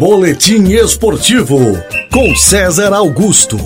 Boletim Esportivo com César Augusto.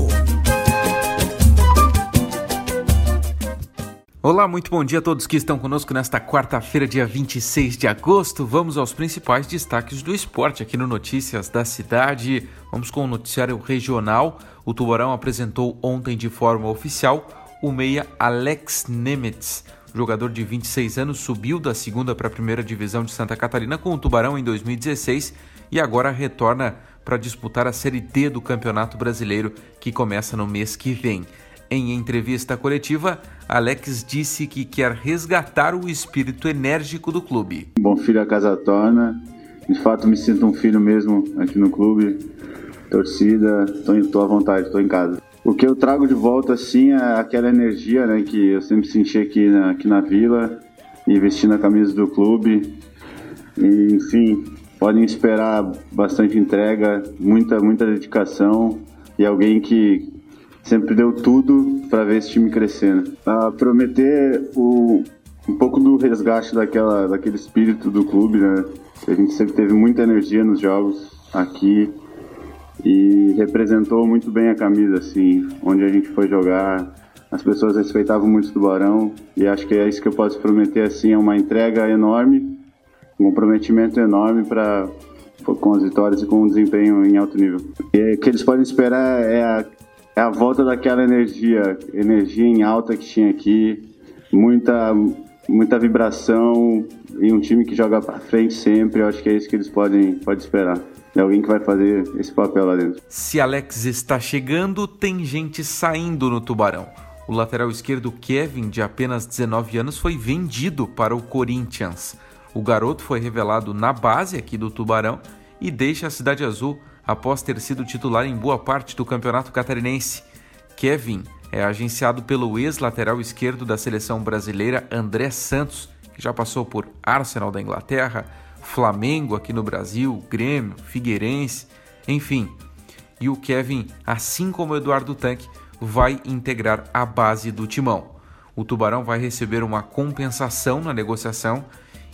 Olá, muito bom dia a todos que estão conosco nesta quarta-feira, dia 26 de agosto. Vamos aos principais destaques do esporte aqui no Notícias da Cidade. Vamos com o noticiário regional. O Tubarão apresentou ontem de forma oficial o meia Alex Nemetz. Jogador de 26 anos subiu da segunda para a primeira divisão de Santa Catarina com o Tubarão em 2016 e agora retorna para disputar a Série D do Campeonato Brasileiro, que começa no mês que vem. Em entrevista coletiva, Alex disse que quer resgatar o espírito enérgico do clube. Bom filho a casa torna. De fato, me sinto um filho mesmo aqui no clube. Torcida, estou à vontade, estou em casa. O que eu trago de volta, assim, é aquela energia né, que eu sempre senti aqui na, aqui na vila e vestindo a camisa do clube. E, enfim, podem esperar bastante entrega, muita, muita dedicação e alguém que sempre deu tudo para ver esse time crescendo. Ah, prometer o, um pouco do resgate daquela, daquele espírito do clube, né? A gente sempre teve muita energia nos jogos aqui e representou muito bem a camisa, assim, onde a gente foi jogar. As pessoas respeitavam muito o Tubarão e acho que é isso que eu posso prometer, assim, é uma entrega enorme um comprometimento enorme para com as vitórias e com um desempenho em alto nível. E o que eles podem esperar é a, é a volta daquela energia, energia em alta que tinha aqui, muita muita vibração e um time que joga para frente sempre. Eu acho que é isso que eles podem, podem esperar. É alguém que vai fazer esse papel lá dentro. Se Alex está chegando, tem gente saindo no Tubarão. O lateral esquerdo Kevin, de apenas 19 anos, foi vendido para o Corinthians. O garoto foi revelado na base aqui do Tubarão e deixa a Cidade Azul após ter sido titular em boa parte do campeonato catarinense. Kevin é agenciado pelo ex-lateral esquerdo da seleção brasileira André Santos, que já passou por Arsenal da Inglaterra, Flamengo aqui no Brasil, Grêmio, Figueirense, enfim. E o Kevin, assim como o Eduardo Tanque, vai integrar a base do timão. O Tubarão vai receber uma compensação na negociação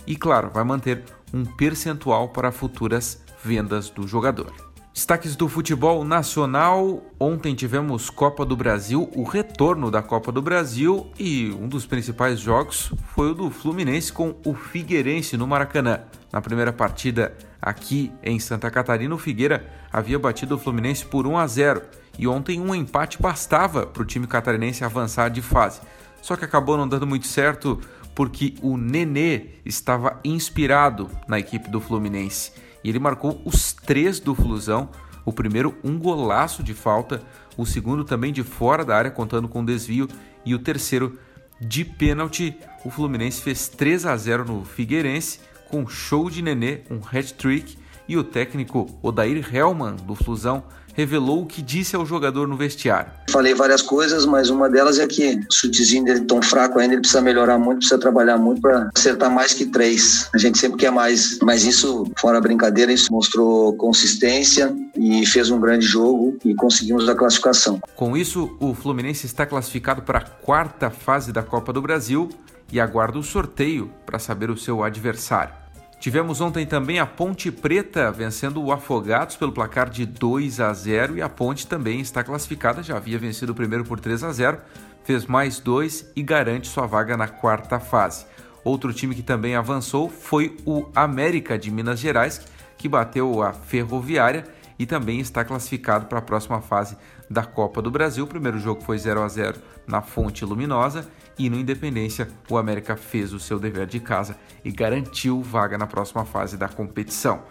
e, claro, vai manter um percentual para futuras vendas do jogador. Destaques do futebol nacional. Ontem tivemos Copa do Brasil, o retorno da Copa do Brasil e um dos principais jogos foi o do Fluminense com o Figueirense no Maracanã. Na primeira partida aqui em Santa Catarina, o Figueira havia batido o Fluminense por 1 a 0 e ontem um empate bastava para o time catarinense avançar de fase. Só que acabou não dando muito certo porque o Nenê estava inspirado na equipe do Fluminense e ele marcou os três do Flusão. O primeiro, um golaço de falta, o segundo também de fora da área, contando com desvio, e o terceiro de pênalti. O Fluminense fez 3 a 0 no Figueirense, com show de Nenê, um hat-trick, e o técnico Odair Hellman, do Flusão, revelou o que disse ao jogador no vestiário. Falei várias coisas, mas uma delas é que o chutezinho dele tão fraco ainda, ele precisa melhorar muito, precisa trabalhar muito para acertar mais que três. A gente sempre quer mais, mas isso, fora brincadeira, isso mostrou consistência e fez um grande jogo e conseguimos a classificação. Com isso, o Fluminense está classificado para a quarta fase da Copa do Brasil e aguarda o sorteio para saber o seu adversário. Tivemos ontem também a Ponte Preta vencendo o Afogados pelo placar de 2 a 0 e a Ponte também está classificada, já havia vencido o primeiro por 3 a 0, fez mais dois e garante sua vaga na quarta fase. Outro time que também avançou foi o América de Minas Gerais, que bateu a Ferroviária e também está classificado para a próxima fase da Copa do Brasil. O primeiro jogo foi 0 a 0 na Fonte Luminosa e no Independência o América fez o seu dever de casa e garantiu vaga na próxima fase da competição.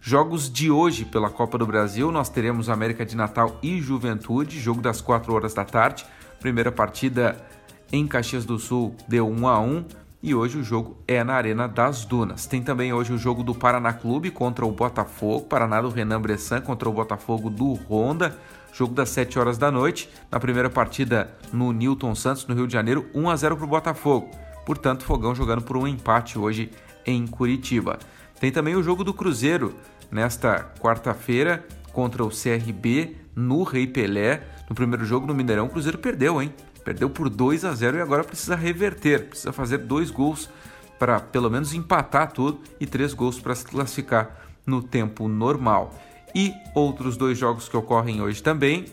Jogos de hoje pela Copa do Brasil, nós teremos América de Natal e Juventude, jogo das 4 horas da tarde. Primeira partida em Caxias do Sul deu 1 a 1 e hoje o jogo é na Arena das Dunas. Tem também hoje o jogo do Paraná Clube contra o Botafogo, Paraná do Renan Bressan contra o Botafogo do Honda. Jogo das 7 horas da noite. Na primeira partida no Newton Santos, no Rio de Janeiro, 1 a 0 para o Botafogo. Portanto, Fogão jogando por um empate hoje em Curitiba. Tem também o jogo do Cruzeiro nesta quarta-feira contra o CRB no Rei Pelé. No primeiro jogo no Mineirão, o Cruzeiro perdeu, hein? Perdeu por 2 a 0 e agora precisa reverter, precisa fazer dois gols para pelo menos empatar tudo e três gols para se classificar no tempo normal. E outros dois jogos que ocorrem hoje também.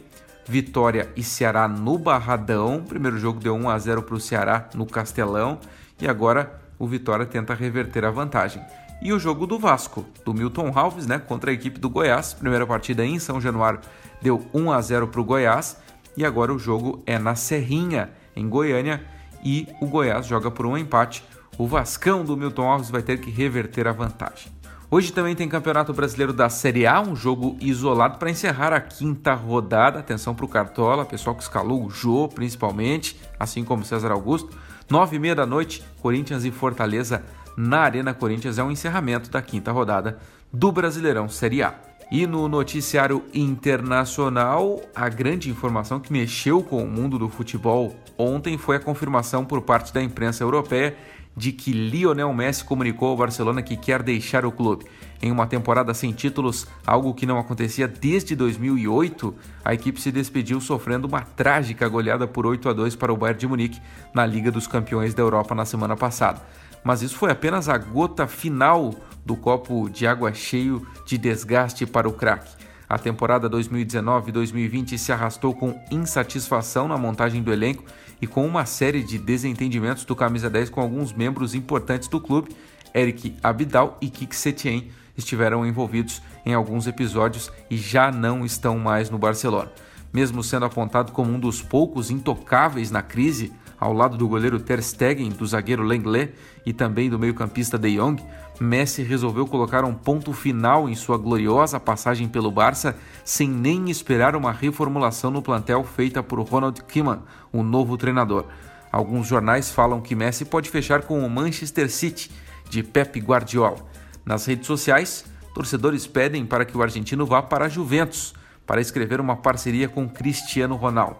Vitória e Ceará no Barradão. Primeiro jogo deu 1 a 0 para o Ceará no Castelão e agora o Vitória tenta reverter a vantagem. E o jogo do Vasco, do Milton Alves, né, contra a equipe do Goiás. Primeira partida em São Januário deu 1 a 0 para o Goiás e agora o jogo é na Serrinha, em Goiânia, e o Goiás joga por um empate. O Vascão do Milton Alves vai ter que reverter a vantagem. Hoje também tem Campeonato Brasileiro da Série A, um jogo isolado para encerrar a quinta rodada. Atenção para o Cartola, pessoal que escalou o Jô, principalmente, assim como César Augusto. Nove e meia da noite, Corinthians e Fortaleza na Arena Corinthians é um encerramento da quinta rodada do Brasileirão Série A. E no noticiário internacional, a grande informação que mexeu com o mundo do futebol ontem foi a confirmação por parte da imprensa europeia de que Lionel Messi comunicou ao Barcelona que quer deixar o clube. Em uma temporada sem títulos, algo que não acontecia desde 2008, a equipe se despediu sofrendo uma trágica goleada por 8 a 2 para o Bayern de Munique na Liga dos Campeões da Europa na semana passada. Mas isso foi apenas a gota final do copo de água cheio de desgaste para o craque. A temporada 2019-2020 se arrastou com insatisfação na montagem do elenco e com uma série de desentendimentos do camisa 10 com alguns membros importantes do clube. Eric Abidal e Kik Setien estiveram envolvidos em alguns episódios e já não estão mais no Barcelona. Mesmo sendo apontado como um dos poucos intocáveis na crise, ao lado do goleiro Ter Stegen, do zagueiro Lenglet e também do meio-campista De Jong, Messi resolveu colocar um ponto final em sua gloriosa passagem pelo Barça, sem nem esperar uma reformulação no plantel feita por Ronald Koeman, o novo treinador. Alguns jornais falam que Messi pode fechar com o Manchester City, de Pep Guardiola. Nas redes sociais, torcedores pedem para que o argentino vá para a Juventus, para escrever uma parceria com Cristiano Ronaldo.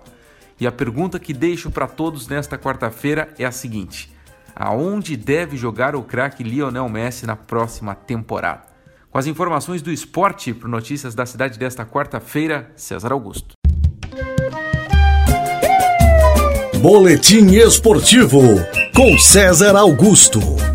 E a pergunta que deixo para todos nesta quarta-feira é a seguinte: aonde deve jogar o craque Lionel Messi na próxima temporada? Com as informações do esporte para Notícias da Cidade desta quarta-feira, César Augusto. Boletim Esportivo com César Augusto.